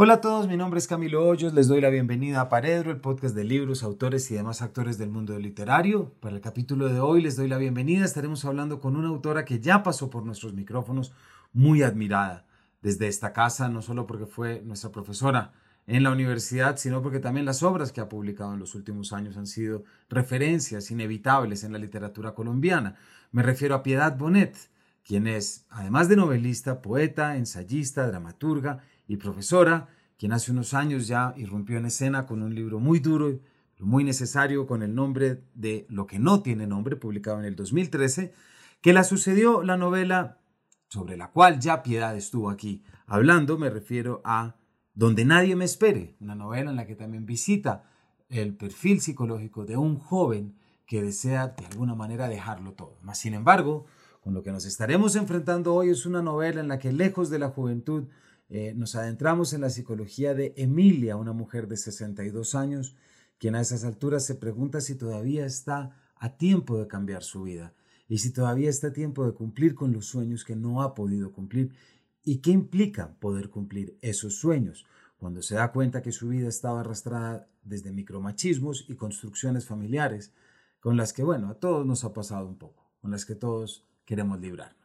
Hola a todos, mi nombre es Camilo Hoyos, les doy la bienvenida a Paredro, el podcast de libros, autores y demás actores del mundo literario. Para el capítulo de hoy les doy la bienvenida, estaremos hablando con una autora que ya pasó por nuestros micrófonos, muy admirada desde esta casa, no solo porque fue nuestra profesora en la universidad, sino porque también las obras que ha publicado en los últimos años han sido referencias inevitables en la literatura colombiana. Me refiero a Piedad Bonet, quien es, además de novelista, poeta, ensayista, dramaturga y profesora, quien hace unos años ya irrumpió en escena con un libro muy duro, muy necesario, con el nombre de Lo que no tiene nombre, publicado en el 2013, que la sucedió la novela sobre la cual ya Piedad estuvo aquí hablando, me refiero a Donde nadie me espere, una novela en la que también visita el perfil psicológico de un joven que desea de alguna manera dejarlo todo. Mas, sin embargo, con lo que nos estaremos enfrentando hoy es una novela en la que lejos de la juventud eh, nos adentramos en la psicología de Emilia, una mujer de 62 años, quien a esas alturas se pregunta si todavía está a tiempo de cambiar su vida y si todavía está a tiempo de cumplir con los sueños que no ha podido cumplir y qué implica poder cumplir esos sueños cuando se da cuenta que su vida estaba arrastrada desde micromachismos y construcciones familiares con las que, bueno, a todos nos ha pasado un poco, con las que todos queremos librar.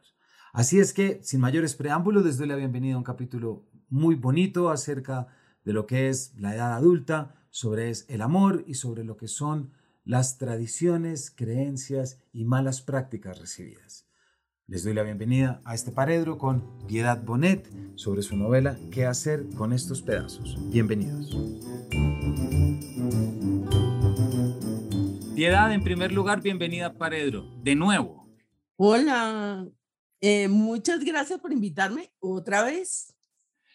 Así es que, sin mayores preámbulos, les doy la bienvenida a un capítulo muy bonito acerca de lo que es la edad adulta, sobre el amor y sobre lo que son las tradiciones, creencias y malas prácticas recibidas. Les doy la bienvenida a este paredro con Piedad Bonet sobre su novela ¿Qué hacer con estos pedazos? Bienvenidos. Piedad, en primer lugar, bienvenida a Paredro, de nuevo. Hola, eh, muchas gracias por invitarme otra vez.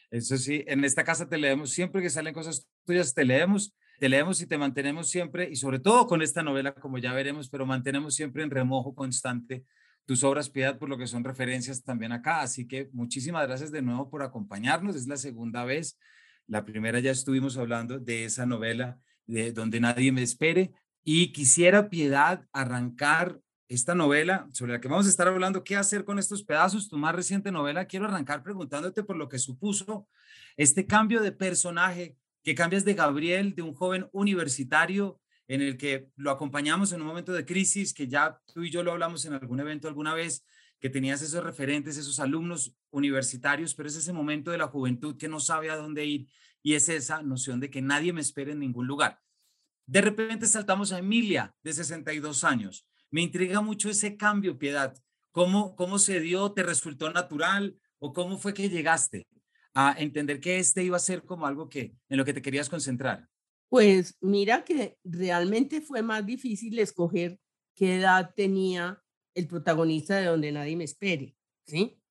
Eso sí, en esta casa te leemos siempre que salen cosas tuyas, te leemos, te leemos y te mantenemos siempre, y sobre todo con esta novela, como ya veremos, pero mantenemos siempre en remojo constante tus obras, Piedad, por lo que son referencias también acá. Así que muchísimas gracias de nuevo por acompañarnos. Es la segunda vez. La primera ya estuvimos hablando de esa novela de Donde nadie me espere. Y quisiera, Piedad, arrancar esta novela sobre la que vamos a estar hablando, ¿qué hacer con estos pedazos? Tu más reciente novela, quiero arrancar preguntándote por lo que supuso este cambio de personaje, que cambias de Gabriel, de un joven universitario en el que lo acompañamos en un momento de crisis, que ya tú y yo lo hablamos en algún evento alguna vez, que tenías esos referentes, esos alumnos universitarios, pero es ese momento de la juventud que no sabe a dónde ir y es esa noción de que nadie me espere en ningún lugar. De repente saltamos a Emilia, de 62 años me intriga mucho ese cambio, Piedad. ¿Cómo, cómo se dio? ¿Te resultó natural? ¿O cómo fue que llegaste a entender que este iba a ser como algo que en lo que te querías concentrar? Pues mira que realmente fue más difícil escoger qué edad tenía el protagonista de donde nadie me espere, ¿sí?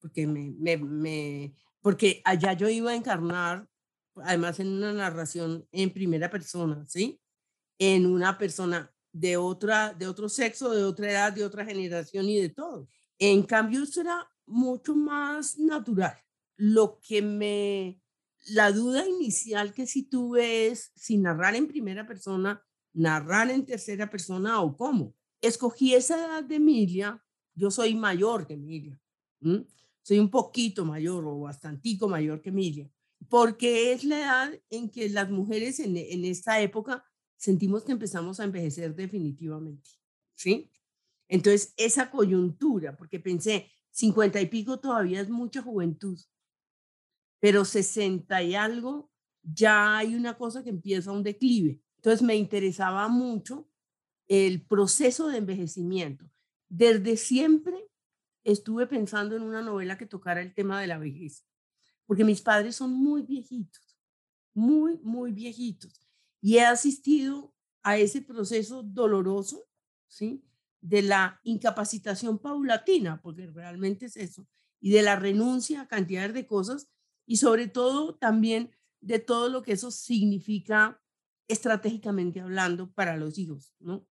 Porque me, me, porque allá yo iba a encarnar, además en una narración en primera persona, ¿sí? En una persona de, otra, de otro sexo, de otra edad, de otra generación y de todo. En cambio, eso era mucho más natural. Lo que me, la duda inicial que sí tuve es si narrar en primera persona, narrar en tercera persona o cómo. Escogí esa edad de Emilia, yo soy mayor que Emilia, soy un poquito mayor o bastantico mayor que Emilia, porque es la edad en que las mujeres en, en esta época sentimos que empezamos a envejecer definitivamente, ¿sí? Entonces, esa coyuntura, porque pensé, 50 y pico todavía es mucha juventud, pero 60 y algo, ya hay una cosa que empieza un declive. Entonces, me interesaba mucho el proceso de envejecimiento. Desde siempre estuve pensando en una novela que tocara el tema de la vejez, porque mis padres son muy viejitos, muy, muy viejitos y he asistido a ese proceso doloroso, ¿sí? De la incapacitación paulatina, porque realmente es eso, y de la renuncia a cantidades de cosas y sobre todo también de todo lo que eso significa estratégicamente hablando para los hijos, ¿no?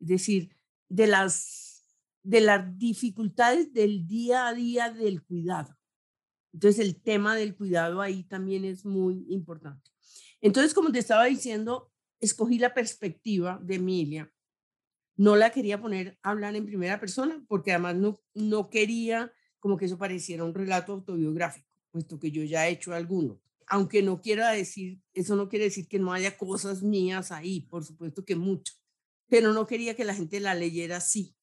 Es decir, de las, de las dificultades del día a día del cuidado. Entonces, el tema del cuidado ahí también es muy importante. Entonces, como te estaba diciendo, escogí la perspectiva de Emilia. No la quería poner a hablar en primera persona porque además no, no quería como que eso pareciera un relato autobiográfico, puesto que yo ya he hecho alguno. aunque no quiera decir, eso no quiere decir que no haya cosas mías ahí, por supuesto que mucho, pero no quería que la gente la leyera así.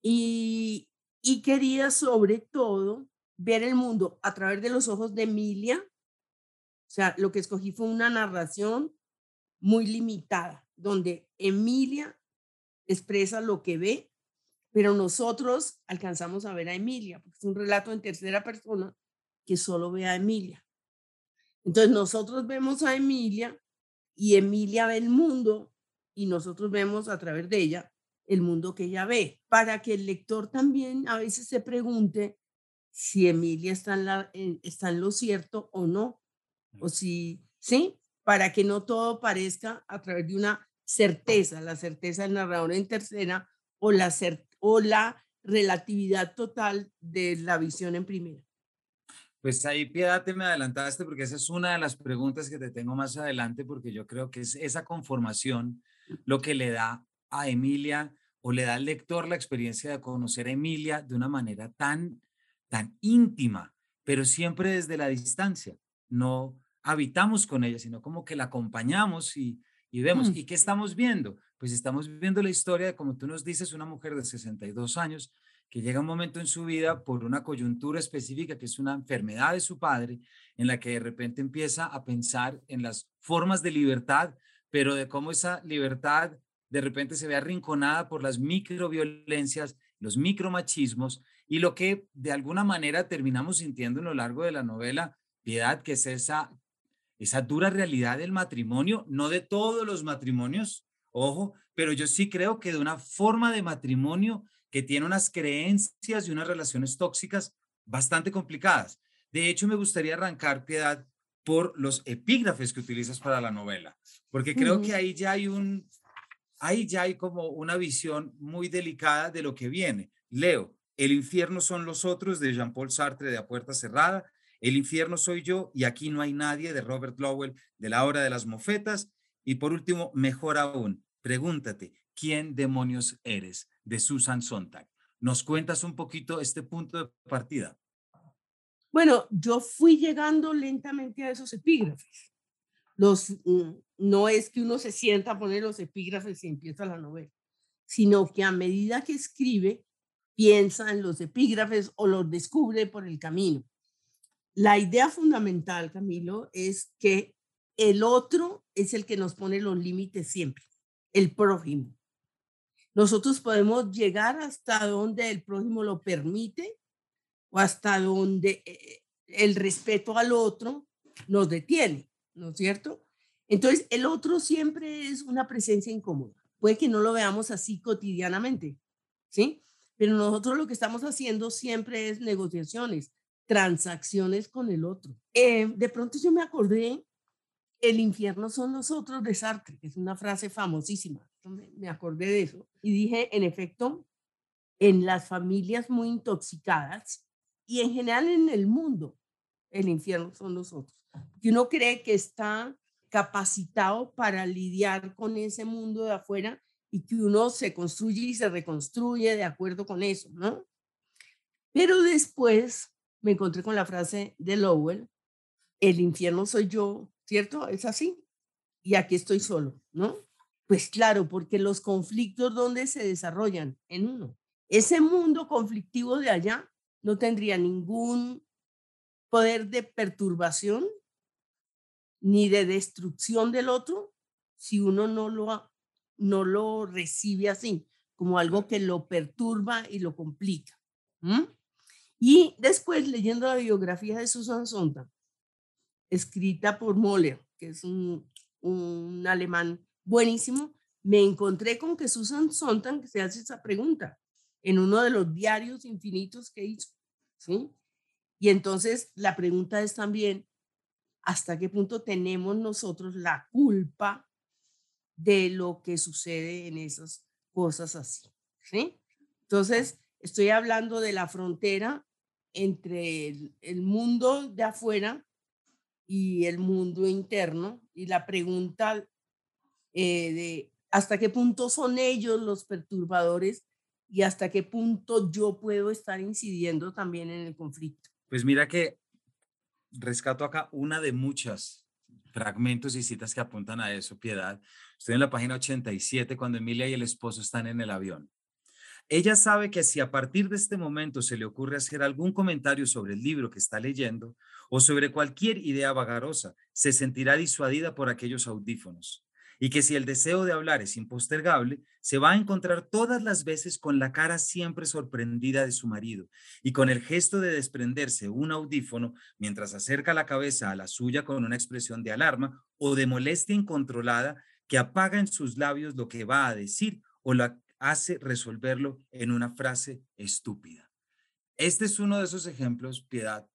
Y, y quería sobre todo ver el mundo a través de los ojos de Emilia. O sea, lo que escogí fue una narración muy limitada, donde Emilia expresa lo que ve, pero nosotros alcanzamos a ver a Emilia, porque es un relato en tercera persona que solo ve a Emilia. Entonces nosotros vemos a Emilia y Emilia ve el mundo y nosotros vemos a través de ella el mundo que ella ve, para que el lector también a veces se pregunte si Emilia está en, está en lo cierto o no, o si, ¿sí? Para que no todo parezca a través de una certeza, la certeza del narrador en tercera o la, o la relatividad total de la visión en primera. Pues ahí, Piedad, te me adelantaste porque esa es una de las preguntas que te tengo más adelante porque yo creo que es esa conformación lo que le da a Emilia o le da al lector la experiencia de conocer a Emilia de una manera tan, tan íntima, pero siempre desde la distancia. No habitamos con ella, sino como que la acompañamos y, y vemos. Mm. ¿Y qué estamos viendo? Pues estamos viendo la historia de, como tú nos dices, una mujer de 62 años que llega un momento en su vida por una coyuntura específica, que es una enfermedad de su padre, en la que de repente empieza a pensar en las formas de libertad, pero de cómo esa libertad de repente se ve arrinconada por las microviolencias, los micromachismos, y lo que de alguna manera terminamos sintiendo a lo largo de la novela, Piedad, que es esa, esa dura realidad del matrimonio, no de todos los matrimonios, ojo, pero yo sí creo que de una forma de matrimonio que tiene unas creencias y unas relaciones tóxicas bastante complicadas. De hecho, me gustaría arrancar, Piedad, por los epígrafes que utilizas para la novela, porque creo que ahí ya hay un, ahí ya hay como una visión muy delicada de lo que viene. Leo, El infierno son los otros de Jean-Paul Sartre de A Puerta Cerrada, El infierno soy yo y aquí no hay nadie de Robert Lowell de La Hora de las Mofetas y por último, mejor aún, pregúntate, ¿quién demonios eres? de Susan Sontag. ¿Nos cuentas un poquito este punto de partida? Bueno, yo fui llegando lentamente a esos epígrafes. Los, mm, no es que uno se sienta a poner los epígrafes y empieza la novela, sino que a medida que escribe, piensa en los epígrafes o los descubre por el camino. La idea fundamental, Camilo, es que el otro es el que nos pone los límites siempre, el prójimo. Nosotros podemos llegar hasta donde el prójimo lo permite o hasta donde eh, el respeto al otro nos detiene, ¿no es cierto? Entonces, el otro siempre es una presencia incómoda. Puede que no lo veamos así cotidianamente, ¿sí? Pero nosotros lo que estamos haciendo siempre es negociaciones, transacciones con el otro. Eh, de pronto yo me acordé, el infierno son nosotros de Sartre, que es una frase famosísima me acordé de eso y dije, en efecto, en las familias muy intoxicadas y en general en el mundo, el infierno son los otros. Que uno cree que está capacitado para lidiar con ese mundo de afuera y que uno se construye y se reconstruye de acuerdo con eso, ¿no? Pero después me encontré con la frase de Lowell, el infierno soy yo, ¿cierto? Es así. Y aquí estoy solo, ¿no? Pues claro, porque los conflictos donde se desarrollan en uno. Ese mundo conflictivo de allá no tendría ningún poder de perturbación ni de destrucción del otro si uno no lo, no lo recibe así, como algo que lo perturba y lo complica. Y después, leyendo la biografía de Susan Sontag, escrita por Moller, que es un, un alemán buenísimo, me encontré con que Susan Sontag se hace esa pregunta en uno de los diarios infinitos que hizo, ¿sí? Y entonces la pregunta es también, ¿hasta qué punto tenemos nosotros la culpa de lo que sucede en esas cosas así? ¿Sí? Entonces, estoy hablando de la frontera entre el, el mundo de afuera y el mundo interno y la pregunta eh, de hasta qué punto son ellos los perturbadores y hasta qué punto yo puedo estar incidiendo también en el conflicto. Pues mira que rescato acá una de muchas fragmentos y citas que apuntan a eso, Piedad. Estoy en la página 87 cuando Emilia y el esposo están en el avión. Ella sabe que si a partir de este momento se le ocurre hacer algún comentario sobre el libro que está leyendo o sobre cualquier idea vagarosa, se sentirá disuadida por aquellos audífonos. Y que si el deseo de hablar es impostergable, se va a encontrar todas las veces con la cara siempre sorprendida de su marido y con el gesto de desprenderse un audífono mientras acerca la cabeza a la suya con una expresión de alarma o de molestia incontrolada que apaga en sus labios lo que va a decir o la hace resolverlo en una frase estúpida. Este es uno de esos ejemplos, Piedad,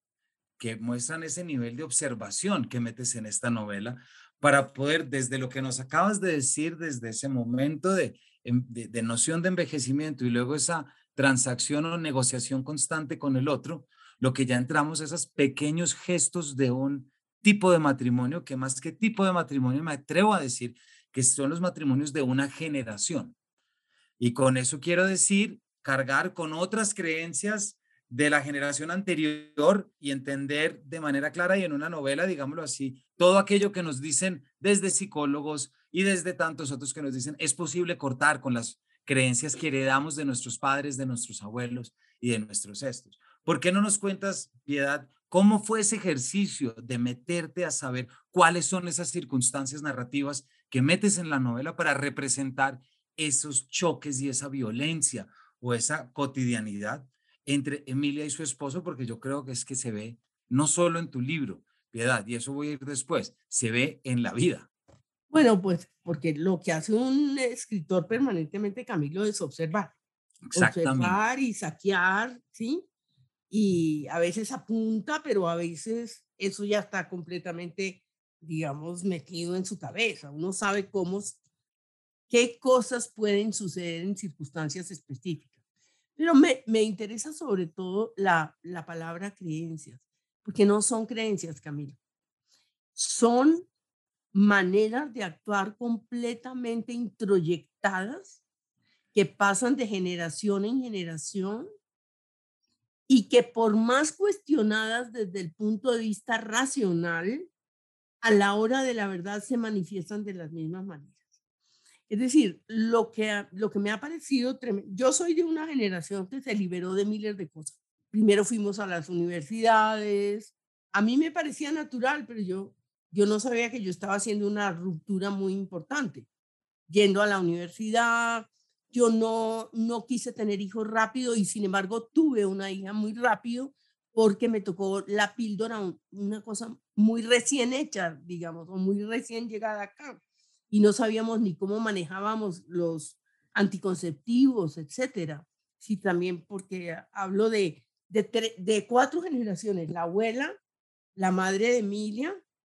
que muestran ese nivel de observación que metes en esta novela para poder, desde lo que nos acabas de decir, desde ese momento de, em, de, noción de envejecimiento y luego esa transacción o negociación constante con el otro, lo que ya entramos, esos pequeños gestos de un tipo de matrimonio, que más que tipo de matrimonio, me atrevo a decir que son los matrimonios de una generación. Y con eso quiero decir cargar con otras creencias de la generación anterior y entender de manera clara y en una novela, digámoslo así, todo aquello que nos dicen desde psicólogos y desde tantos otros que nos dicen es posible cortar con las creencias que heredamos de nuestros padres, de nuestros abuelos y de nuestros estos. ¿Por qué no nos cuentas, Piedad, cómo fue ese ejercicio de meterte a saber cuáles son esas circunstancias narrativas que metes en la novela para representar esos choques y esa violencia o esa cotidianidad entre Emilia y su esposo, porque yo creo que es que se ve no solo en tu libro, Piedad, y eso voy a ir después, se ve en la vida. Bueno, pues porque lo que hace un escritor permanentemente, Camilo, es observar. Observar y saquear, ¿sí? Y a veces apunta, pero a veces eso ya está completamente, digamos, metido en su cabeza. Uno sabe cómo qué cosas pueden suceder en circunstancias específicas. Pero me, me interesa sobre todo la, la palabra creencias, porque no son creencias, Camilo. Son maneras de actuar completamente introyectadas que pasan de generación en generación y que por más cuestionadas desde el punto de vista racional, a la hora de la verdad se manifiestan de las mismas maneras. Es decir, lo que, lo que me ha parecido tremendo, yo soy de una generación que se liberó de miles de cosas. Primero fuimos a las universidades, a mí me parecía natural, pero yo, yo no sabía que yo estaba haciendo una ruptura muy importante. Yendo a la universidad, yo no, no quise tener hijos rápido y sin embargo tuve una hija muy rápido porque me tocó la píldora, una cosa muy recién hecha, digamos, o muy recién llegada acá y no sabíamos ni cómo manejábamos los anticonceptivos, etcétera. Sí, también porque hablo de, de, de cuatro generaciones, la abuela, la madre de Emilia,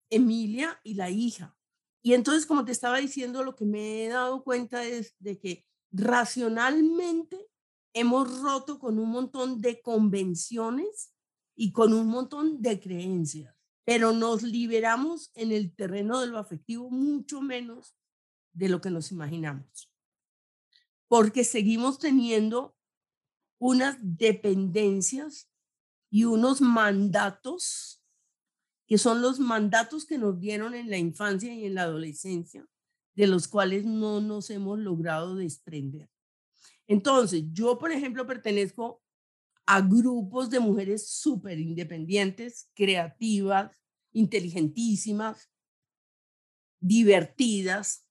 Emilia y la hija. Y entonces, como te estaba diciendo, lo que me he dado cuenta es de que racionalmente hemos roto con un montón de convenciones y con un montón de creencias pero nos liberamos en el terreno de lo afectivo mucho menos de lo que nos imaginamos, porque seguimos teniendo unas dependencias y unos mandatos que son los mandatos que nos dieron en la infancia y en la adolescencia, de los cuales no nos hemos logrado desprender. Entonces, yo, por ejemplo, pertenezco a grupos de mujeres súper independientes, creativas, inteligentísimas, divertidas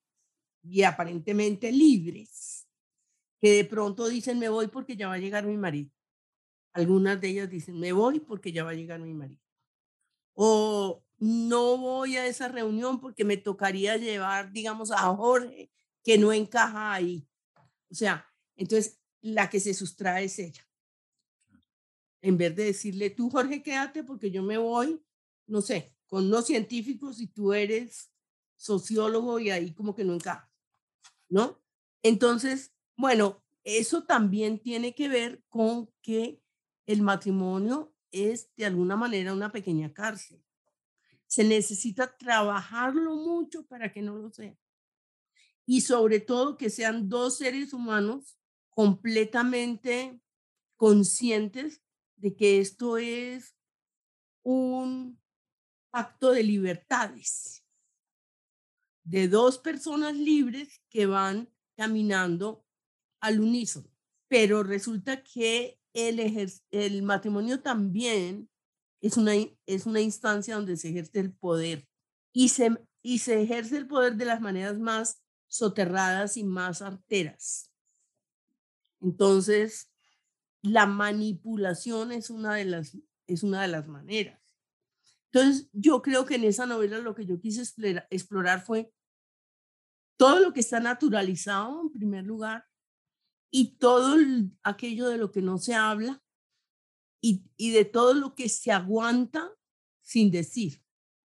y aparentemente libres, que de pronto dicen, me voy porque ya va a llegar mi marido. Algunas de ellas dicen, me voy porque ya va a llegar mi marido. O no voy a esa reunión porque me tocaría llevar, digamos, a Jorge, que no encaja ahí. O sea, entonces la que se sustrae es ella en vez de decirle, tú Jorge, quédate porque yo me voy, no sé, con los científicos y tú eres sociólogo y ahí como que no encaja, ¿no? Entonces, bueno, eso también tiene que ver con que el matrimonio es de alguna manera una pequeña cárcel. Se necesita trabajarlo mucho para que no lo sea. Y sobre todo que sean dos seres humanos completamente conscientes de que esto es un pacto de libertades, de dos personas libres que van caminando al unísono. Pero resulta que el, el matrimonio también es una, es una instancia donde se ejerce el poder y se, y se ejerce el poder de las maneras más soterradas y más arteras. Entonces, la manipulación es una de las, es una de las maneras. Entonces, yo creo que en esa novela lo que yo quise explorar fue todo lo que está naturalizado en primer lugar y todo aquello de lo que no se habla y, y de todo lo que se aguanta sin decir,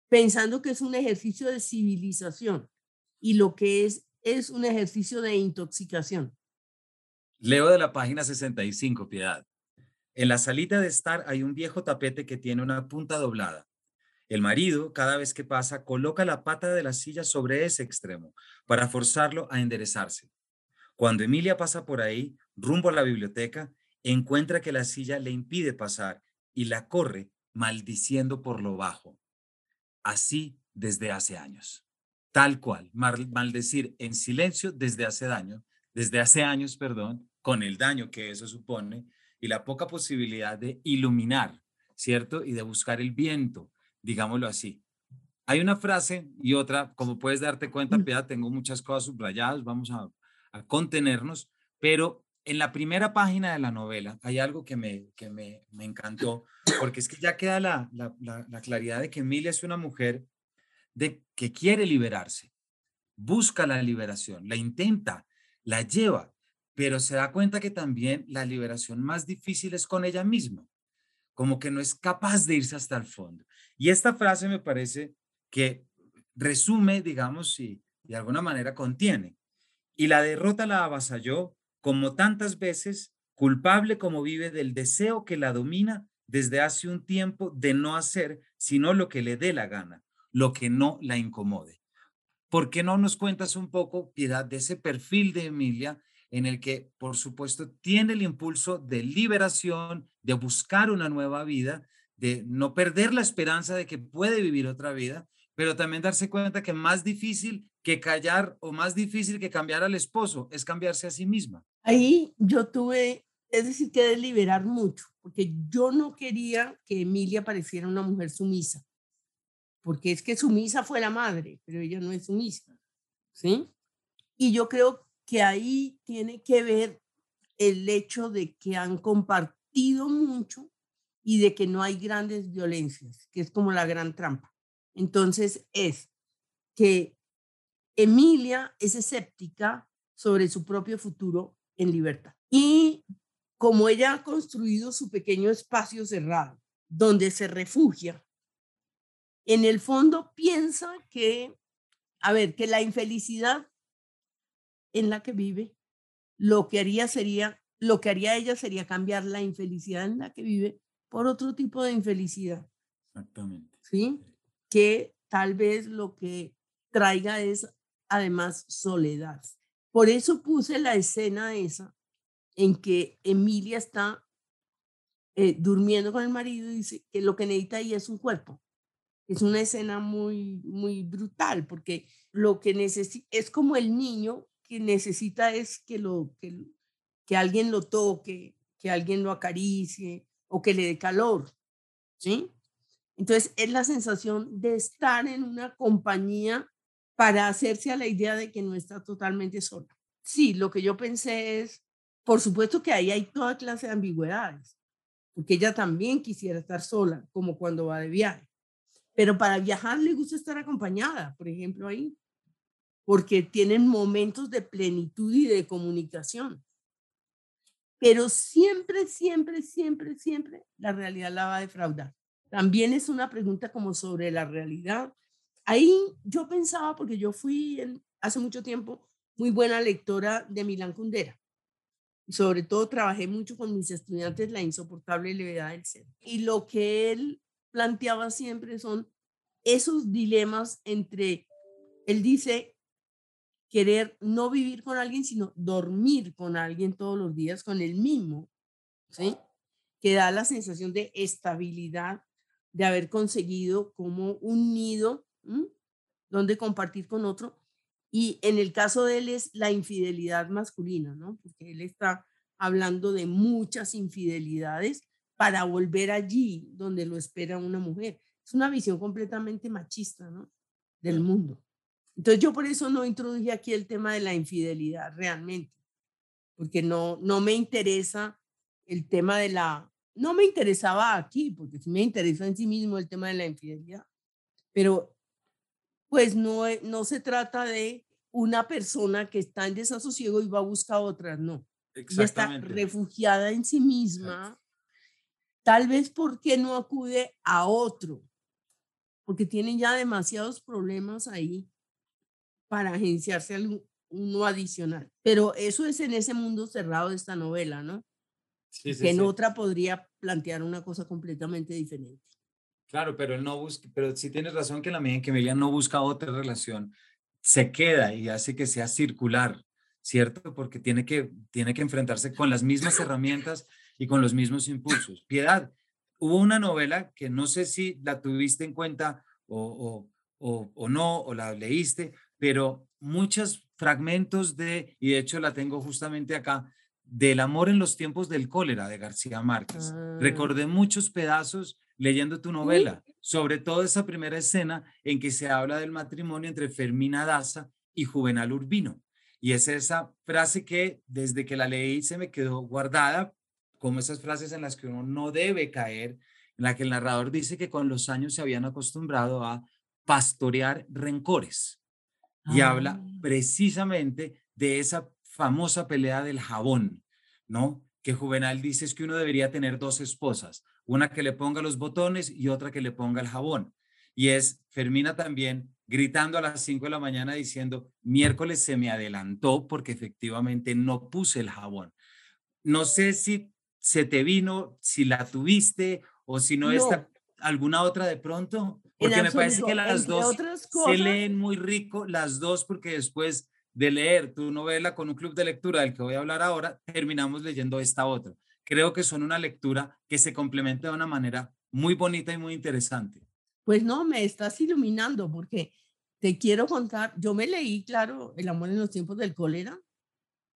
pensando que es un ejercicio de civilización y lo que es es un ejercicio de intoxicación. Leo de la página 65, Piedad. En la salita de estar hay un viejo tapete que tiene una punta doblada. El marido, cada vez que pasa, coloca la pata de la silla sobre ese extremo para forzarlo a enderezarse. Cuando Emilia pasa por ahí, rumbo a la biblioteca, encuentra que la silla le impide pasar y la corre maldiciendo por lo bajo. Así desde hace años. Tal cual, maldecir en silencio desde hace daño, desde hace años, perdón, con el daño que eso supone y la poca posibilidad de iluminar, ¿cierto? Y de buscar el viento, digámoslo así. Hay una frase y otra, como puedes darte cuenta. Piedad, tengo muchas cosas subrayadas, vamos a, contenernos, pero en la primera página de la novela hay algo que me, que me, encantó, porque es que ya queda la, la, la, claridad de que Emilia es una mujer de que quiere liberarse, busca la liberación, la intenta, la lleva, pero se da cuenta que también la liberación más difícil es con ella misma, como que no es capaz de irse hasta el fondo. Y esta frase me parece que resume, digamos, y de alguna manera contiene. Y la derrota la avasalló como tantas veces, culpable como vive del deseo que la domina desde hace un tiempo de no hacer sino lo que le dé la gana, lo que no la incomode. ¿Por qué no nos cuentas un poco, Piedad, de ese perfil de Emilia en el que, por supuesto, tiene el impulso de liberación, de buscar una nueva vida, de no perder la esperanza de que puede vivir otra vida, pero también darse cuenta que más difícil que callar o más difícil que cambiar al esposo es cambiarse a sí misma. Ahí yo tuve, es decir, que deliberar mucho, porque yo no quería que Emilia pareciera una mujer sumisa, porque es que sumisa fue la madre, pero ella no es sumisa, ¿sí? Y yo creo que ahí tiene que ver el hecho de que han compartido mucho y de que no hay grandes violencias, que es como la gran trampa. Entonces es que Emilia es escéptica sobre su propio futuro en libertad. Y como ella ha construido su pequeño espacio cerrado, donde se refugia, en el fondo piensa que, a ver, que la infelicidad en la que vive, lo que haría sería, lo que haría ella sería cambiar la infelicidad en la que vive por otro tipo de infelicidad. Exactamente. ¿Sí? Que tal vez lo que traiga es además soledad. Por eso puse la escena esa en que Emilia está eh, durmiendo con el marido y dice que lo que necesita ahí es un cuerpo. Es una escena muy, muy brutal porque lo que necesita es como el niño que necesita es que, lo, que, que alguien lo toque, que alguien lo acaricie o que le dé calor, ¿sí? Entonces es la sensación de estar en una compañía para hacerse a la idea de que no está totalmente sola. Sí, lo que yo pensé es, por supuesto que ahí hay toda clase de ambigüedades, porque ella también quisiera estar sola, como cuando va de viaje. Pero para viajar le gusta estar acompañada, por ejemplo, ahí porque tienen momentos de plenitud y de comunicación. Pero siempre, siempre, siempre, siempre la realidad la va a defraudar. También es una pregunta como sobre la realidad. Ahí yo pensaba, porque yo fui hace mucho tiempo muy buena lectora de Milán Kundera. Sobre todo trabajé mucho con mis estudiantes la insoportable levedad del ser. Y lo que él planteaba siempre son esos dilemas entre, él dice, querer no vivir con alguien, sino dormir con alguien todos los días, con el mismo, ¿sí? Que da la sensación de estabilidad de haber conseguido como un nido donde compartir con otro. Y en el caso de él es la infidelidad masculina, ¿no? Porque él está hablando de muchas infidelidades para volver allí donde lo espera una mujer. Es una visión completamente machista, ¿no? Del mundo. Entonces yo por eso no introduje aquí el tema de la infidelidad realmente, porque no, no me interesa el tema de la, no me interesaba aquí, porque sí me interesa en sí mismo el tema de la infidelidad, pero pues no, no se trata de una persona que está en desasosiego y va a buscar otras, no. Ya está refugiada en sí misma, tal vez porque no acude a otro, porque tiene ya demasiados problemas ahí para agenciarse uno adicional. Pero eso es en ese mundo cerrado de esta novela, ¿no? Sí, que en otra podría plantear una cosa completamente diferente. Claro, pero él no busca, pero sí tienes razón que la medida en que Emilia no busca otra relación, se queda y hace que sea circular, ¿cierto? Porque tiene que, tiene que enfrentarse con las mismas herramientas y con los mismos impulsos. Piedad, hubo una novela que no sé si la tuviste en cuenta o, o, o no, o la leíste, pero muchos fragmentos de, y de hecho la tengo justamente acá, del amor en los tiempos del cólera de García Márquez. Ah. Recordé muchos pedazos leyendo tu novela, sobre todo esa primera escena en que se habla del matrimonio entre Fermina Daza y Juvenal Urbino. Y es esa frase que desde que la leí se me quedó guardada, como esas frases en las que uno no debe caer, en la que el narrador dice que con los años se habían acostumbrado a pastorear rencores y habla ah. precisamente de esa famosa pelea del jabón, ¿no? Que Juvenal dice es que uno debería tener dos esposas, una que le ponga los botones y otra que le ponga el jabón. Y es Fermina también gritando a las 5 de la mañana diciendo, miércoles se me adelantó porque efectivamente no puse el jabón. No sé si se te vino, si la tuviste o si no, está alguna otra de pronto. Porque me parece que las dos se leen muy rico, las dos, porque después de leer tu novela con un club de lectura del que voy a hablar ahora, terminamos leyendo esta otra. Creo que son una lectura que se complementa de una manera muy bonita y muy interesante. Pues no, me estás iluminando porque te quiero contar, yo me leí, claro, El amor en los tiempos del cólera.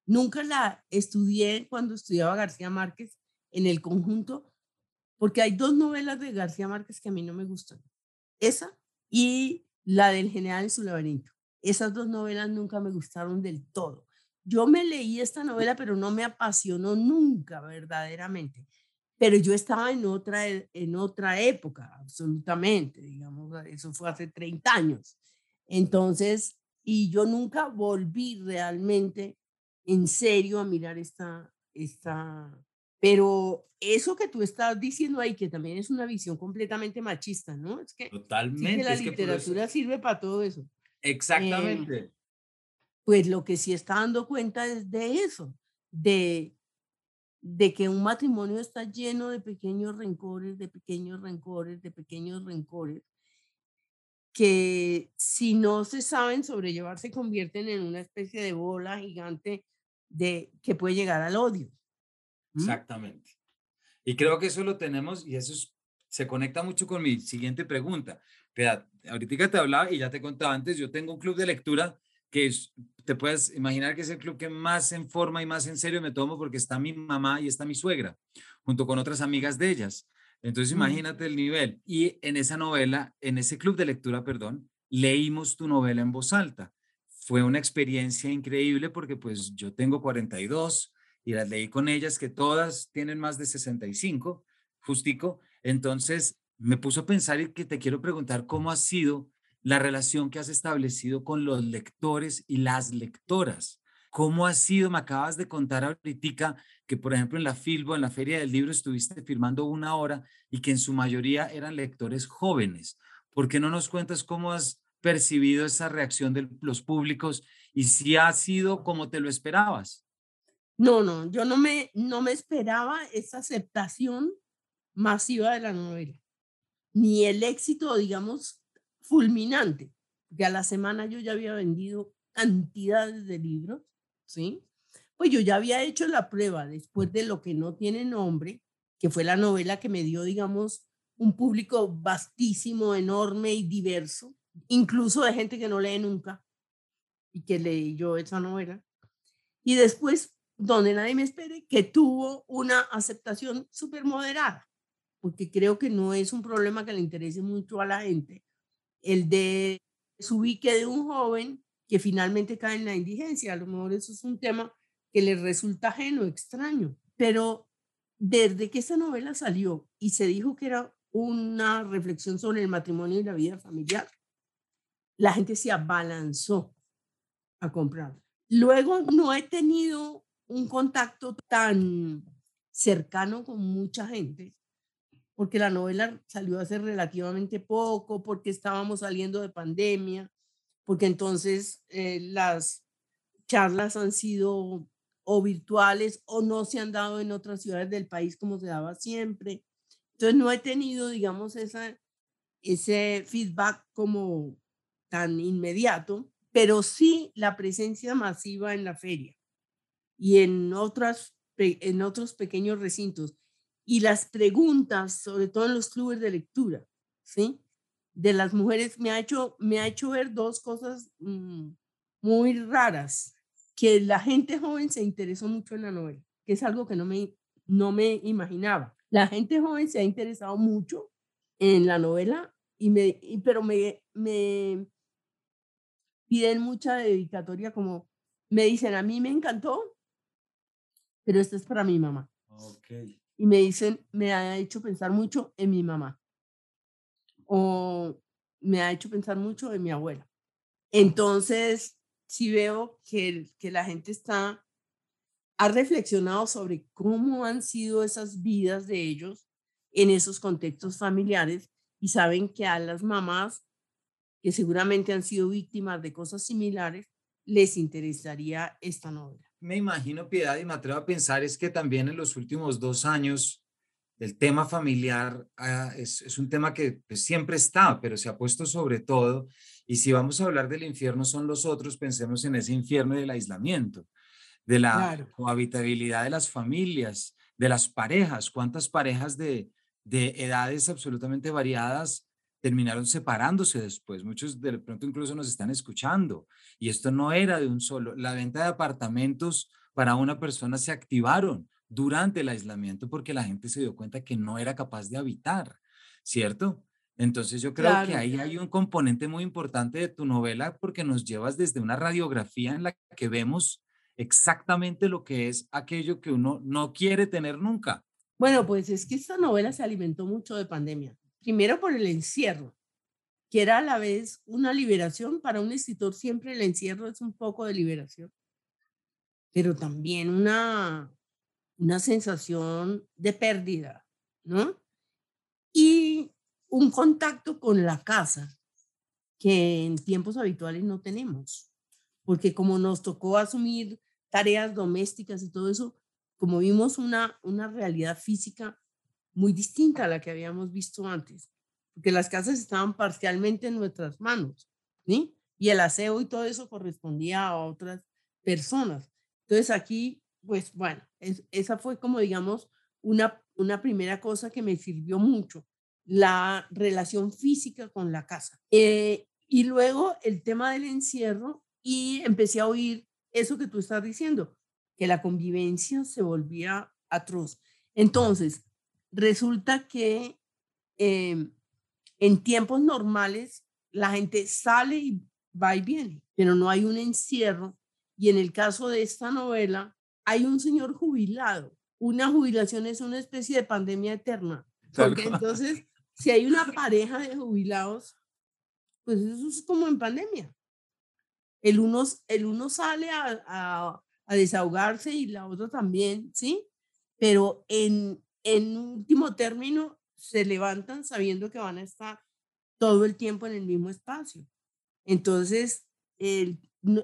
Nunca la estudié cuando estudiaba García Márquez en el conjunto, porque hay dos novelas de García Márquez que a mí no me gustan. Esa y la del general en su laberinto. Esas dos novelas nunca me gustaron del todo. Yo me leí esta novela, pero no me apasionó nunca verdaderamente. Pero yo estaba en otra, e, en otra época, absolutamente, digamos, eso fue hace 30 años. Entonces, y yo nunca volví realmente en serio a mirar esta, esta, pero eso que tú estás diciendo ahí, que también es una visión completamente machista, ¿no? Es que, Totalmente. la literatura sirve para todo eso. Eh, Exactamente. pues lo que sí está dando cuenta es de eso, de, de que un matrimonio está lleno de pequeños rencores, de pequeños rencores, de pequeños rencores, que si no se saben sobrellevar se convierten en una especie de bola gigante de, que puede llegar al odio. Exactamente. Y creo que eso lo tenemos y eso se conecta mucho con mi siguiente pregunta. Pero ahorita te hablaba y ya te contaba antes, yo tengo un club de lectura que te puedes imaginar que es el club que más en forma y más en serio me tomo porque está mi mamá y está mi suegra, junto con otras amigas de ellas. Entonces imagínate el nivel. Y en esa novela, en ese club de lectura, perdón, leímos tu novela en voz alta. Fue una experiencia increíble porque pues yo tengo 42, y las leí con ellas, que todas tienen más de 65, justico. Entonces me puso a pensar y que te quiero preguntar cómo ha sido la relación que has establecido con los lectores y las lectoras. ¿Cómo ha sido? Me acabas de contar ahorita que, por ejemplo, en la Filbo, en la Feria del Libro, estuviste firmando una hora y que en su mayoría eran lectores jóvenes. ¿Por qué no nos cuentas cómo has percibido esa reacción de los públicos y si ha sido como te lo esperabas? No, no, yo no me, no me esperaba esa aceptación masiva de la novela, ni el éxito, digamos, fulminante, que a la semana yo ya había vendido cantidades de libros, ¿sí? Pues yo ya había hecho la prueba después de lo que no tiene nombre, que fue la novela que me dio, digamos, un público vastísimo, enorme y diverso, incluso de gente que no lee nunca y que leyó esa novela. Y después, donde nadie me espere, que tuvo una aceptación súper moderada, porque creo que no es un problema que le interese mucho a la gente, el de su ubique de un joven que finalmente cae en la indigencia. A lo mejor eso es un tema que le resulta ajeno, extraño, pero desde que esa novela salió y se dijo que era una reflexión sobre el matrimonio y la vida familiar, la gente se abalanzó a comprarla. Luego no he tenido un contacto tan cercano con mucha gente, porque la novela salió hace relativamente poco, porque estábamos saliendo de pandemia, porque entonces eh, las charlas han sido o virtuales o no se han dado en otras ciudades del país como se daba siempre. Entonces no he tenido, digamos, esa, ese feedback como tan inmediato, pero sí la presencia masiva en la feria y en, otras, en otros pequeños recintos. Y las preguntas, sobre todo en los clubes de lectura, ¿sí? De las mujeres, me ha hecho, me ha hecho ver dos cosas mm, muy raras que la gente joven se interesó mucho en la novela, que es algo que no me, no me imaginaba. La gente joven se ha interesado mucho en la novela, y me, pero me, me piden mucha dedicatoria, como me dicen, a mí me encantó, pero esto es para mi mamá. Okay. Y me dicen, me ha hecho pensar mucho en mi mamá. O me ha hecho pensar mucho en mi abuela. Entonces, sí veo que, que la gente está, ha reflexionado sobre cómo han sido esas vidas de ellos en esos contextos familiares y saben que a las mamás que seguramente han sido víctimas de cosas similares, les interesaría esta novela. Me imagino, Piedad, y me atrevo a pensar, es que también en los últimos dos años el tema familiar ah, es, es, un tema que pues, siempre está, pero se ha puesto sobre todo y si vamos a hablar del infierno son los otros, pensemos en ese infierno del aislamiento, de la cohabitabilidad de las familias, de las parejas. ¿Cuántas parejas de, de edades absolutamente variadas terminaron separándose después? Muchos de pronto incluso nos están escuchando. Y esto no era de un solo. La venta de apartamentos para una persona se activaron durante el aislamiento porque la gente se dio cuenta que no era capaz de habitar, ¿cierto? Entonces yo creo que ahí hay un componente muy importante de tu novela porque nos llevas desde una radiografía en la que vemos exactamente lo que es aquello que uno no quiere tener nunca. Bueno, pues es que esta novela se alimentó mucho de pandemia. Primero por el encierro, que era a la vez una liberación. Para un escritor siempre el encierro es un poco de liberación, pero también una, una sensación de pérdida, ¿no? Y un contacto con la casa que en tiempos habituales no tenemos, porque como nos tocó asumir tareas domésticas y todo eso, como vimos una, una realidad física muy distinta a la que habíamos visto antes, porque las casas estaban parcialmente en nuestras manos, ¿sí? Y el aseo y todo eso correspondía a otras personas. Entonces aquí, pues bueno, esa fue como digamos una, una primera cosa que me sirvió mucho la relación física con la casa. Eh, y luego el tema del encierro y empecé a oír eso que tú estás diciendo, que la convivencia se volvía atroz. Entonces, resulta que em, en tiempos normales la gente sale y va y viene, pero no hay un encierro. Y en el caso de esta novela, hay un señor jubilado. Una jubilación es una especie de pandemia eterna. Porque entonces si hay una pareja de jubilados, pues eso es como en pandemia. El uno, el uno sale a, a, a desahogarse y la otra también, ¿sí? Pero en, en último término, se levantan sabiendo que van a estar todo el tiempo en el mismo espacio. Entonces, el,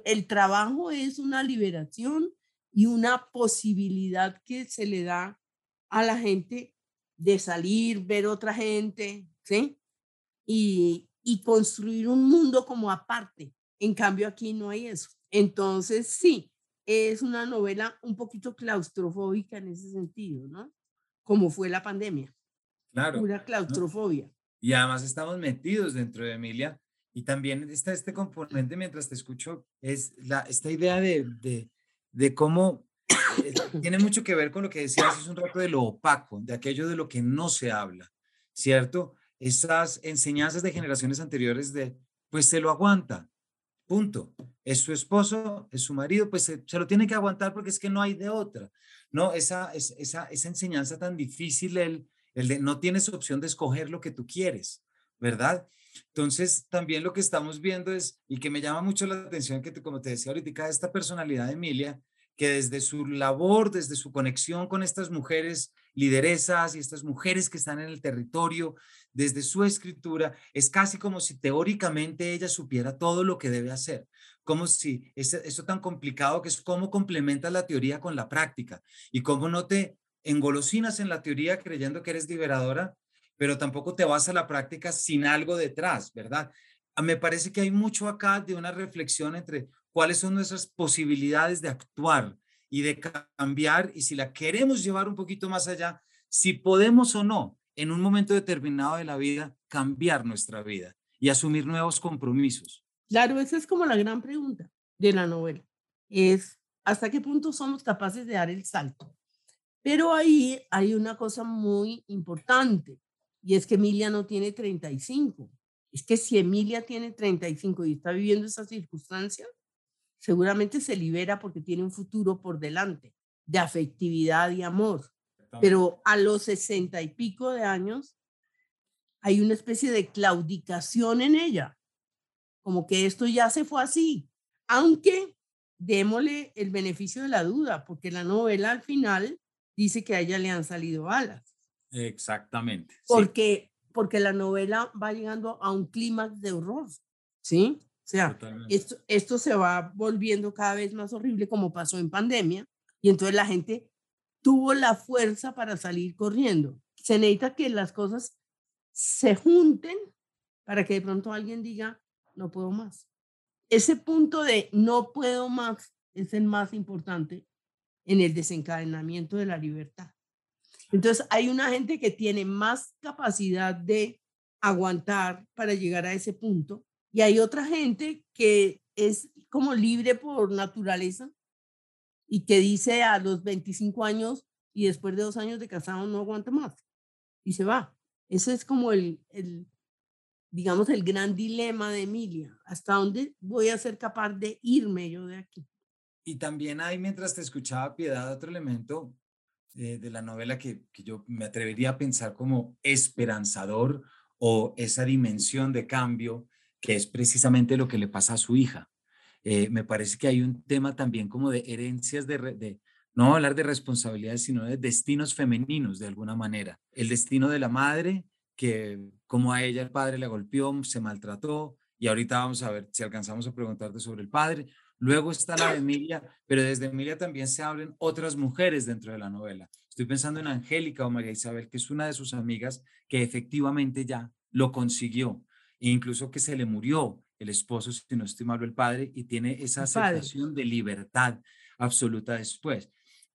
el trabajo es una liberación y una posibilidad que se le da a la gente de salir, ver otra gente, ¿sí? Y, y construir un mundo como aparte. En cambio, aquí no hay eso. Entonces, sí, es una novela un poquito claustrofóbica en ese sentido, ¿no? Como fue la pandemia. Claro. Pura claustrofobia. Y además estamos metidos dentro de Emilia y también está este componente mientras te escucho, es la, esta idea de, de, de cómo eh, tiene mucho que ver con lo que decías hace un rato de lo opaco, de aquello de lo que no se habla, ¿cierto? Esas enseñanzas de generaciones anteriores de, pues se lo aguanta, punto. Es su esposo, es su marido, pues se, lo tiene que aguantar porque es que no hay de otra, ¿no? Esa, esa, esa enseñanza tan difícil, el, el de no tienes opción de escoger lo que tú quieres, ¿verdad? Entonces, también lo que estamos viendo es, y que me llama mucho la atención, que como te decía ahorita, esta personalidad de Emilia, que desde su labor, desde su conexión con estas mujeres lideresas y estas mujeres que están en el territorio, desde su escritura, es casi como si teóricamente ella supiera todo lo que debe hacer, como si eso tan complicado que es cómo complementa la teoría con la práctica y cómo no te engolosinas en la teoría creyendo que eres liberadora, pero tampoco te vas a la práctica sin algo detrás, ¿verdad? Ah, me parece que hay mucho acá de una reflexión entre cuáles son nuestras posibilidades de actuar y de cambiar y si la queremos llevar un poquito más allá, si podemos o no en un momento determinado de la vida cambiar nuestra vida y asumir nuevos compromisos. Claro, esa es como la gran pregunta de la novela. Es hasta qué punto somos capaces de dar el salto. Pero ahí hay una cosa muy importante y es que Emilia no tiene 35. Es que si Emilia tiene 35 y está viviendo esa circunstancia, seguramente se libera porque tiene un futuro por delante de afectividad y amor. Pero a los sesenta y pico de años hay una especie de claudicación en ella, como que esto ya se fue así, aunque démosle el beneficio de la duda, porque la novela al final dice que a ella le han salido alas. Exactamente. Porque, porque la novela va llegando a un clímax de horror, ¿sí? O sea, esto, esto se va volviendo cada vez más horrible como pasó en pandemia y entonces la gente tuvo la fuerza para salir corriendo. Se necesita que las cosas se junten para que de pronto alguien diga, no puedo más. Ese punto de no puedo más es el más importante en el desencadenamiento de la libertad. Entonces, hay una gente que tiene más capacidad de aguantar para llegar a ese punto y hay otra gente que es como libre por naturaleza y que dice a los 25 años y después de dos años de casado no aguanta más y se va. Ese es como el, el, digamos, el gran dilema de Emilia. ¿Hasta dónde voy a ser capaz de irme yo de aquí? Y también hay, mientras te escuchaba, Piedad, otro elemento eh, de la novela que, que yo me atrevería a pensar como esperanzador o esa dimensión de cambio que es precisamente lo que le pasa a su hija. Eh, me parece que hay un tema también como de herencias de, de, no hablar de responsabilidades, sino de destinos femeninos de alguna manera. El destino de la madre, que como a ella el padre le golpeó, se maltrató, y ahorita vamos a ver si alcanzamos a preguntarte sobre el padre. Luego está la de Emilia, pero desde Emilia también se hablan otras mujeres dentro de la novela. Estoy pensando en Angélica o María Isabel, que es una de sus amigas que efectivamente ya lo consiguió, e incluso que se le murió el esposo, si no estoy malo, el padre, y tiene esa aceptación de libertad absoluta después.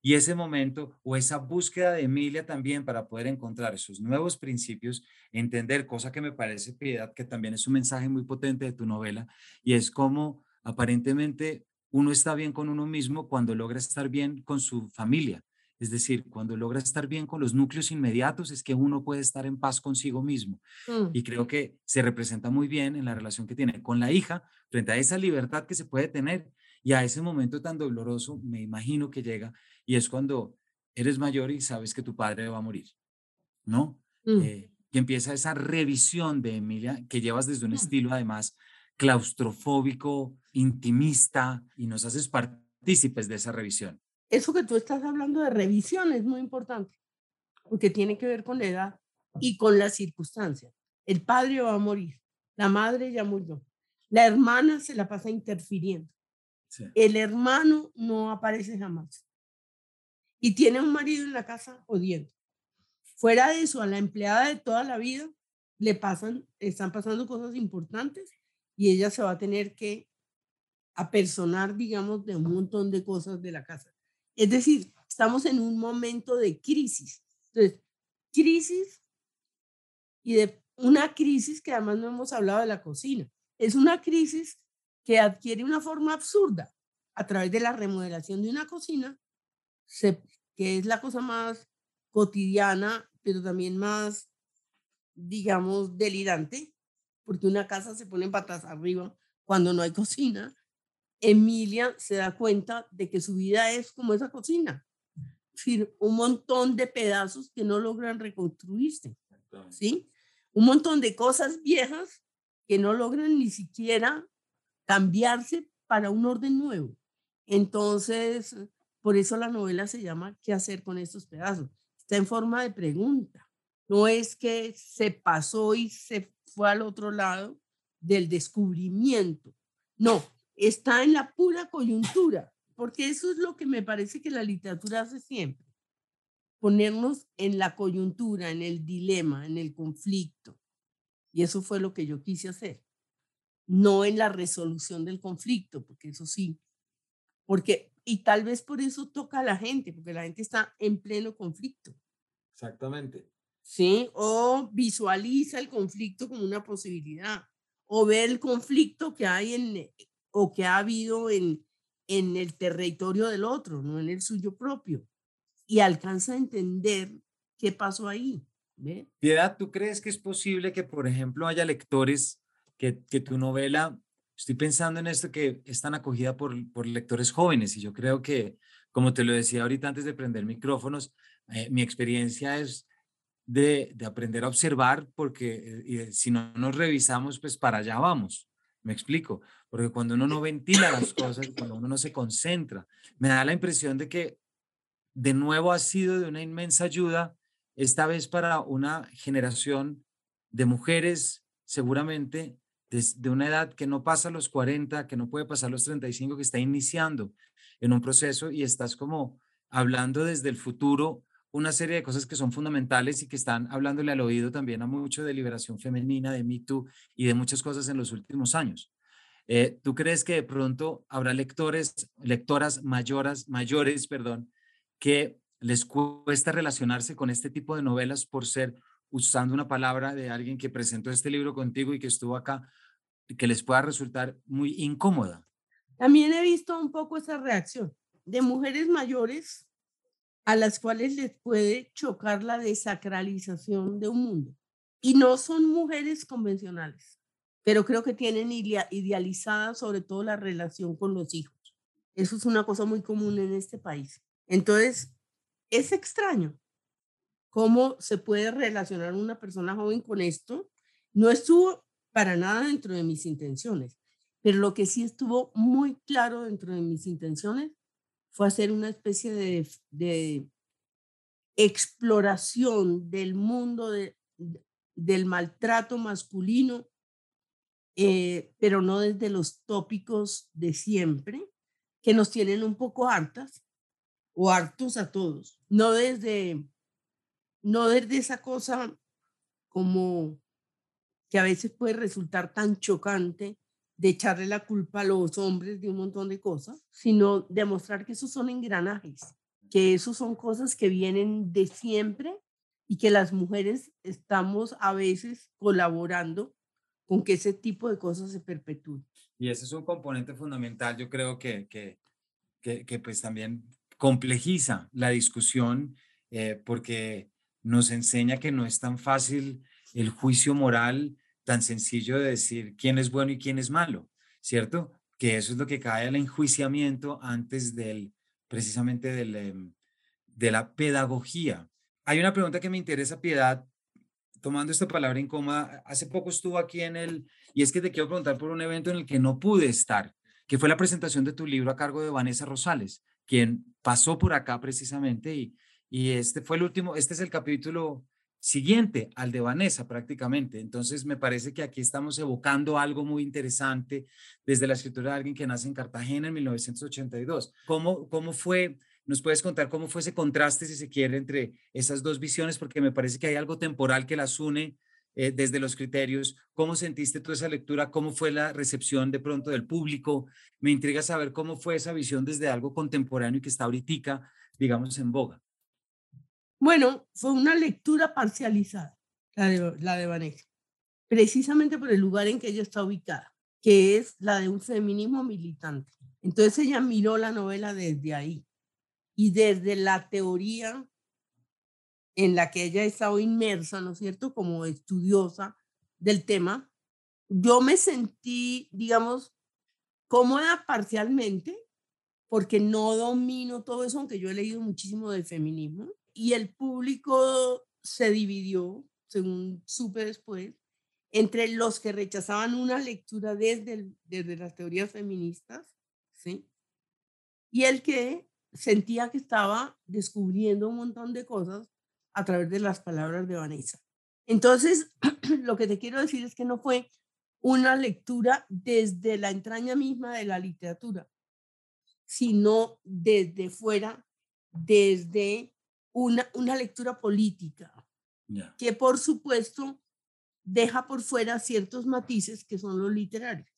Y ese momento o esa búsqueda de Emilia también para poder encontrar esos nuevos principios, entender, cosa que me parece, Piedad, que también es un mensaje muy potente de tu novela, y es como aparentemente uno está bien con uno mismo cuando logra estar bien con su familia. Es decir, cuando logra estar bien con los núcleos inmediatos es que uno puede estar en paz consigo mismo. Mm. Y creo que se representa muy bien en la relación que tiene con la hija frente a esa libertad que se puede tener y a ese momento tan doloroso, me imagino que llega, y es cuando eres mayor y sabes que tu padre va a morir, ¿no? Mm. Eh, y empieza esa revisión de Emilia que llevas desde un mm. estilo además claustrofóbico, intimista, y nos haces partícipes de esa revisión. Eso que tú estás hablando de revisión es muy importante, porque tiene que ver con la edad y con las circunstancias. El padre va a morir, la madre ya murió, la hermana se la pasa interfiriendo. El hermano no aparece jamás. Y tiene un marido en la casa odiando. Fuera de eso, a la empleada de toda la vida le pasan, están pasando cosas importantes y ella se va a tener que apersonar, digamos, de un montón de cosas de la casa. Es decir, estamos en un momento de crisis. Entonces, crisis y de una crisis que además no hemos hablado de la cocina. Es una crisis que adquiere una forma absurda a través de la remodelación de una cocina, que es la cosa más cotidiana, pero también más, digamos, delirante, porque una casa se pone en patas arriba cuando no hay cocina. Emilia se da cuenta de que su vida es como esa cocina, un montón de pedazos que no logran reconstruirse, ¿sí? Un montón de cosas viejas que no logran ni siquiera cambiarse para un orden nuevo. Entonces, por eso la novela se llama ¿Qué hacer con estos pedazos? Está en forma de pregunta. No es que se pasó y se fue al otro lado del descubrimiento. No, está en la pura coyuntura, porque eso es lo que me parece que la literatura hace siempre. Ponernos en la coyuntura, en el dilema, en el conflicto. Y eso fue lo que yo quise hacer no en la resolución del conflicto, porque eso sí, porque, y tal vez por eso toca a la gente, porque la gente está en pleno conflicto. Exactamente. Sí, o visualiza el conflicto como una posibilidad, o ve el conflicto que hay en, o que ha habido en, en el territorio del otro, no en el suyo propio, y alcanza a entender qué pasó ahí. ¿ve? Piedad, ¿tú crees que es posible que, por ejemplo, haya lectores que, tu novela, estoy pensando en esto que es tan acogida por, por lectores jóvenes y yo creo que, como te lo decía ahorita antes de prender micrófonos, eh, mi experiencia es de, de, aprender a observar porque eh, si no nos revisamos, pues para allá vamos. Me explico, porque cuando uno no ventila las cosas, cuando uno no se concentra, me da la impresión de que de nuevo ha sido de una inmensa ayuda, esta vez para una generación de mujeres seguramente de una edad que no pasa los 40, que no puede pasar los 35, que está iniciando en un proceso y estás como hablando desde el futuro una serie de cosas que son fundamentales y que están hablándole al oído también a mucho de liberación femenina, de Me Too y de muchas cosas en los últimos años. Eh, ¿Tú crees que de pronto habrá lectores, lectoras mayores, mayores, perdón, que les cuesta relacionarse con este tipo de novelas por ser, usando una palabra de alguien que presentó este libro contigo y que estuvo acá, que les pueda resultar muy incómoda. También he visto un poco esa reacción de mujeres mayores a las cuales les puede chocar la desacralización de un mundo. Y no son mujeres convencionales, pero creo que tienen idealizada sobre todo la relación con los hijos. Eso es una cosa muy común en este país. Entonces, es extraño cómo se puede relacionar una persona joven con esto. No estuvo para nada dentro de mis intenciones. Pero lo que sí estuvo muy claro dentro de mis intenciones fue hacer una especie de, exploración del mundo de, del maltrato masculino, eh, pero no desde los tópicos de siempre, que nos tienen un poco hartas o hartos a todos, no desde, no desde esa cosa como que a veces puede resultar tan chocante de echarle la culpa a los hombres de un montón de cosas, sino demostrar que esos son engranajes, que esos son cosas que vienen de siempre y que las mujeres estamos a veces colaborando con que ese tipo de cosas se perpetúen. Y ese es un componente fundamental, yo creo que, que, que, pues también complejiza la discusión eh, porque nos enseña que no es tan fácil el juicio moral tan sencillo de decir quién es bueno y quién es malo, ¿cierto? Que eso es lo que cae al enjuiciamiento antes del, precisamente del, em, de la pedagogía. Hay una pregunta que me interesa, Piedad, tomando esta palabra incómoda. Hace poco estuvo aquí en el, y es que te quiero preguntar por un evento en el que no pude estar, que fue la presentación de tu libro a cargo de Vanessa Rosales, quien pasó por acá precisamente y, y este fue el último, este es el capítulo siguiente al de Vanessa prácticamente. Entonces, me parece que aquí estamos evocando algo muy interesante desde la escritura de alguien que nace en Cartagena en 1982. ¿Cómo, cómo fue? ¿Nos puedes contar cómo fue ese contraste, si se quiere, entre esas dos visiones? Porque me parece que hay algo temporal que las une eh, desde los criterios. ¿Cómo sentiste tú esa lectura? ¿Cómo fue la recepción de pronto del público? Me intriga saber cómo fue esa visión desde algo contemporáneo y que está ahorita, digamos, en boga. Bueno, fue una lectura parcializada. La de, la de Vanessa. Precisamente por el lugar en que ella está ubicada, que es la de un feminismo militante. Entonces ella miró la novela desde ahí y desde la teoría en la que ella ha estado inmersa, ¿no es cierto?, como estudiosa del tema, yo me sentí, digamos, cómoda parcialmente, porque no domino todo eso, aunque yo he leído muchísimo del feminismo, y el público se dividió, según supe después, entre los que rechazaban una lectura desde, desde las teorías feministas, ¿sí? Y el que sentía que estaba descubriendo un montón de cosas a través de las palabras de Vanessa. Entonces, lo que te quiero decir es que no fue una lectura desde la entraña misma de la literatura, sino desde fuera, desde una, una lectura política, que por supuesto deja por fuera ciertos matices que son los literarios,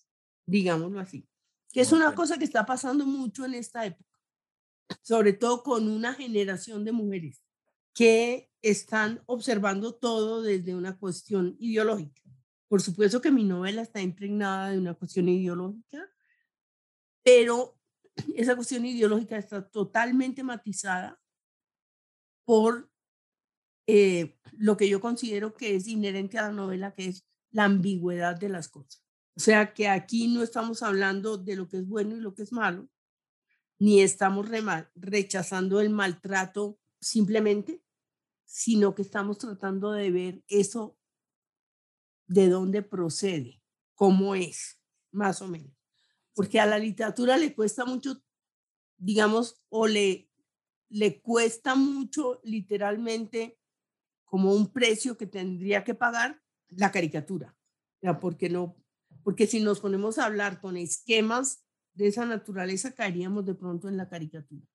digámoslo así, que es una cosa que está pasando mucho en esta época, sobre todo con una generación de mujeres que están observando todo desde una cuestión ideológica. Por supuesto que mi novela está impregnada de una cuestión ideológica, pero esa cuestión ideológica está totalmente matizada por eh, lo que yo considero que es inherente a la novela, que es la ambigüedad de las cosas. O sea que aquí no estamos hablando de lo que es bueno y lo que es malo, ni estamos rechazando el maltrato simplemente, sino que estamos tratando de ver eso de dónde procede, cómo es, más o menos. Porque a la literatura le cuesta mucho, digamos, o le, le cuesta mucho literalmente como un precio que tendría que pagar la caricatura. Ya, porque no, porque si nos ponemos a hablar con esquemas de esa naturaleza, caeríamos de pronto en la caricatura.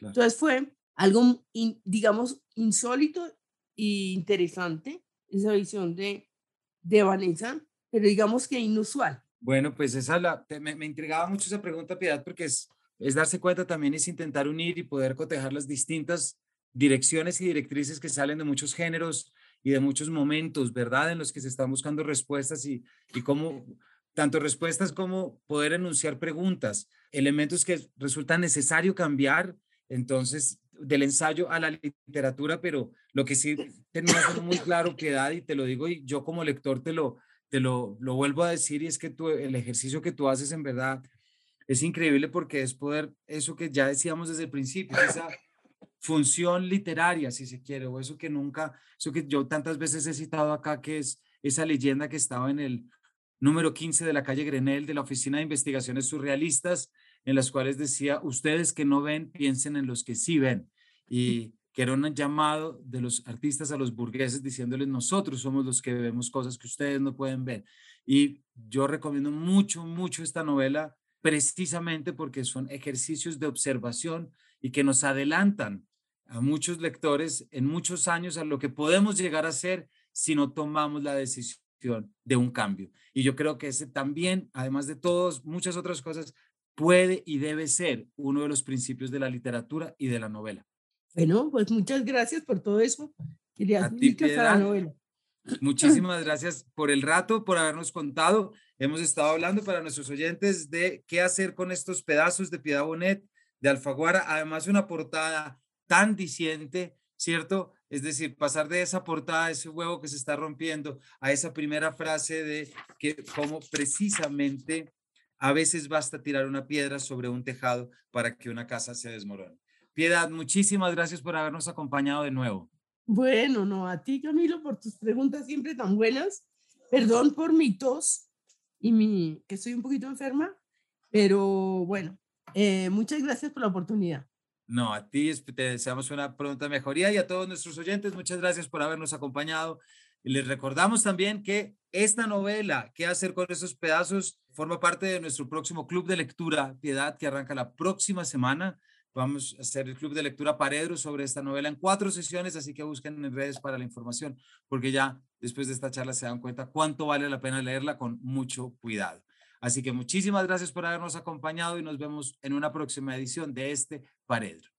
Entonces fue algo, digamos, insólito e interesante, esa visión de, de Vanessa, pero digamos que inusual. Bueno, pues esa la, me, me, intrigaba mucho esa pregunta, Piedad, porque es, es darse cuenta también, es intentar unir y poder cotejar las distintas direcciones y directrices que salen de muchos géneros y de muchos momentos, ¿verdad? En los que se están buscando respuestas y, y cómo, tanto respuestas como poder enunciar preguntas, elementos que resulta necesario cambiar entonces, del ensayo a la literatura, pero lo que sí tenemos muy claro, Piedad, y te lo digo, y yo como lector te lo, te lo, lo vuelvo a decir, y es que tú, el ejercicio que tú haces en verdad es increíble porque es poder, eso que ya decíamos desde el principio, esa función literaria, si se quiere, o eso que nunca, eso que yo tantas veces he citado acá, que es esa leyenda que estaba en el número 15 de la calle Grenel de la Oficina de Investigaciones Surrealistas, en las cuales decía, ustedes que no ven, piensen en los que sí ven. Y que era un llamado de los artistas a los burgueses diciéndoles, nosotros somos los que vemos cosas que ustedes no pueden ver. Y yo recomiendo mucho, mucho esta novela precisamente porque son ejercicios de observación y que nos adelantan a muchos lectores en muchos años a lo que podemos llegar a ser si no tomamos la decisión de un cambio. Y yo creo que ese también, además de todas muchas otras cosas, puede y debe ser uno de los principios de la literatura y de la novela. Bueno, pues muchas gracias por todo eso que le has dicho a la novela. Muchísimas gracias por el rato, por habernos contado. Hemos estado hablando para nuestros oyentes de qué hacer con estos pedazos de Piedad Bonet, de Alfaguara, además una portada tan diciente, ¿cierto? Es decir, pasar de esa portada, ese huevo que se está rompiendo, a esa primera frase de que como precisamente a veces basta tirar una piedra sobre un tejado para que una casa se desmorone. Piedad, muchísimas gracias por habernos acompañado de nuevo. Bueno, no, a ti Camilo por tus preguntas siempre tan buenas. Perdón por mi tos y mi, que estoy un poquito enferma, pero bueno, eh, muchas gracias por la oportunidad. No, a ti te deseamos una pronta mejoría y a todos nuestros oyentes, muchas gracias por habernos acompañado. Les recordamos también que esta novela, ¿Qué hacer con esos pedazos? forma parte de nuestro próximo club de lectura, Piedad, que arranca la próxima semana. Vamos a hacer el club de lectura Paredro sobre esta novela en cuatro sesiones, así que busquen en redes para la información, porque ya después de esta charla se dan cuenta cuánto vale la pena leerla con mucho cuidado. Así que muchísimas gracias por habernos acompañado y nos vemos en una próxima edición de este Paredro.